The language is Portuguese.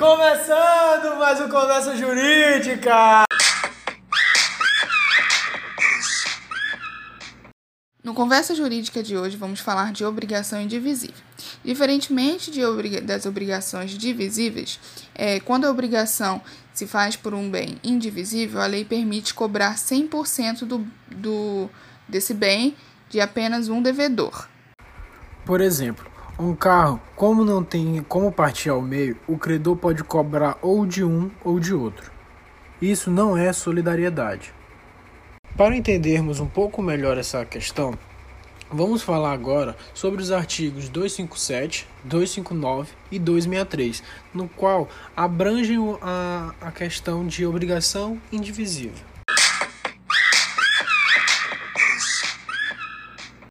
Começando mais um Conversa Jurídica! No Conversa Jurídica de hoje, vamos falar de obrigação indivisível. Diferentemente de obrig das obrigações divisíveis, é, quando a obrigação se faz por um bem indivisível, a lei permite cobrar 100% do, do, desse bem de apenas um devedor. Por exemplo, um carro, como não tem como partir ao meio, o credor pode cobrar ou de um ou de outro. Isso não é solidariedade. Para entendermos um pouco melhor essa questão, vamos falar agora sobre os artigos 257, 259 e 263, no qual abrangem a, a questão de obrigação indivisível.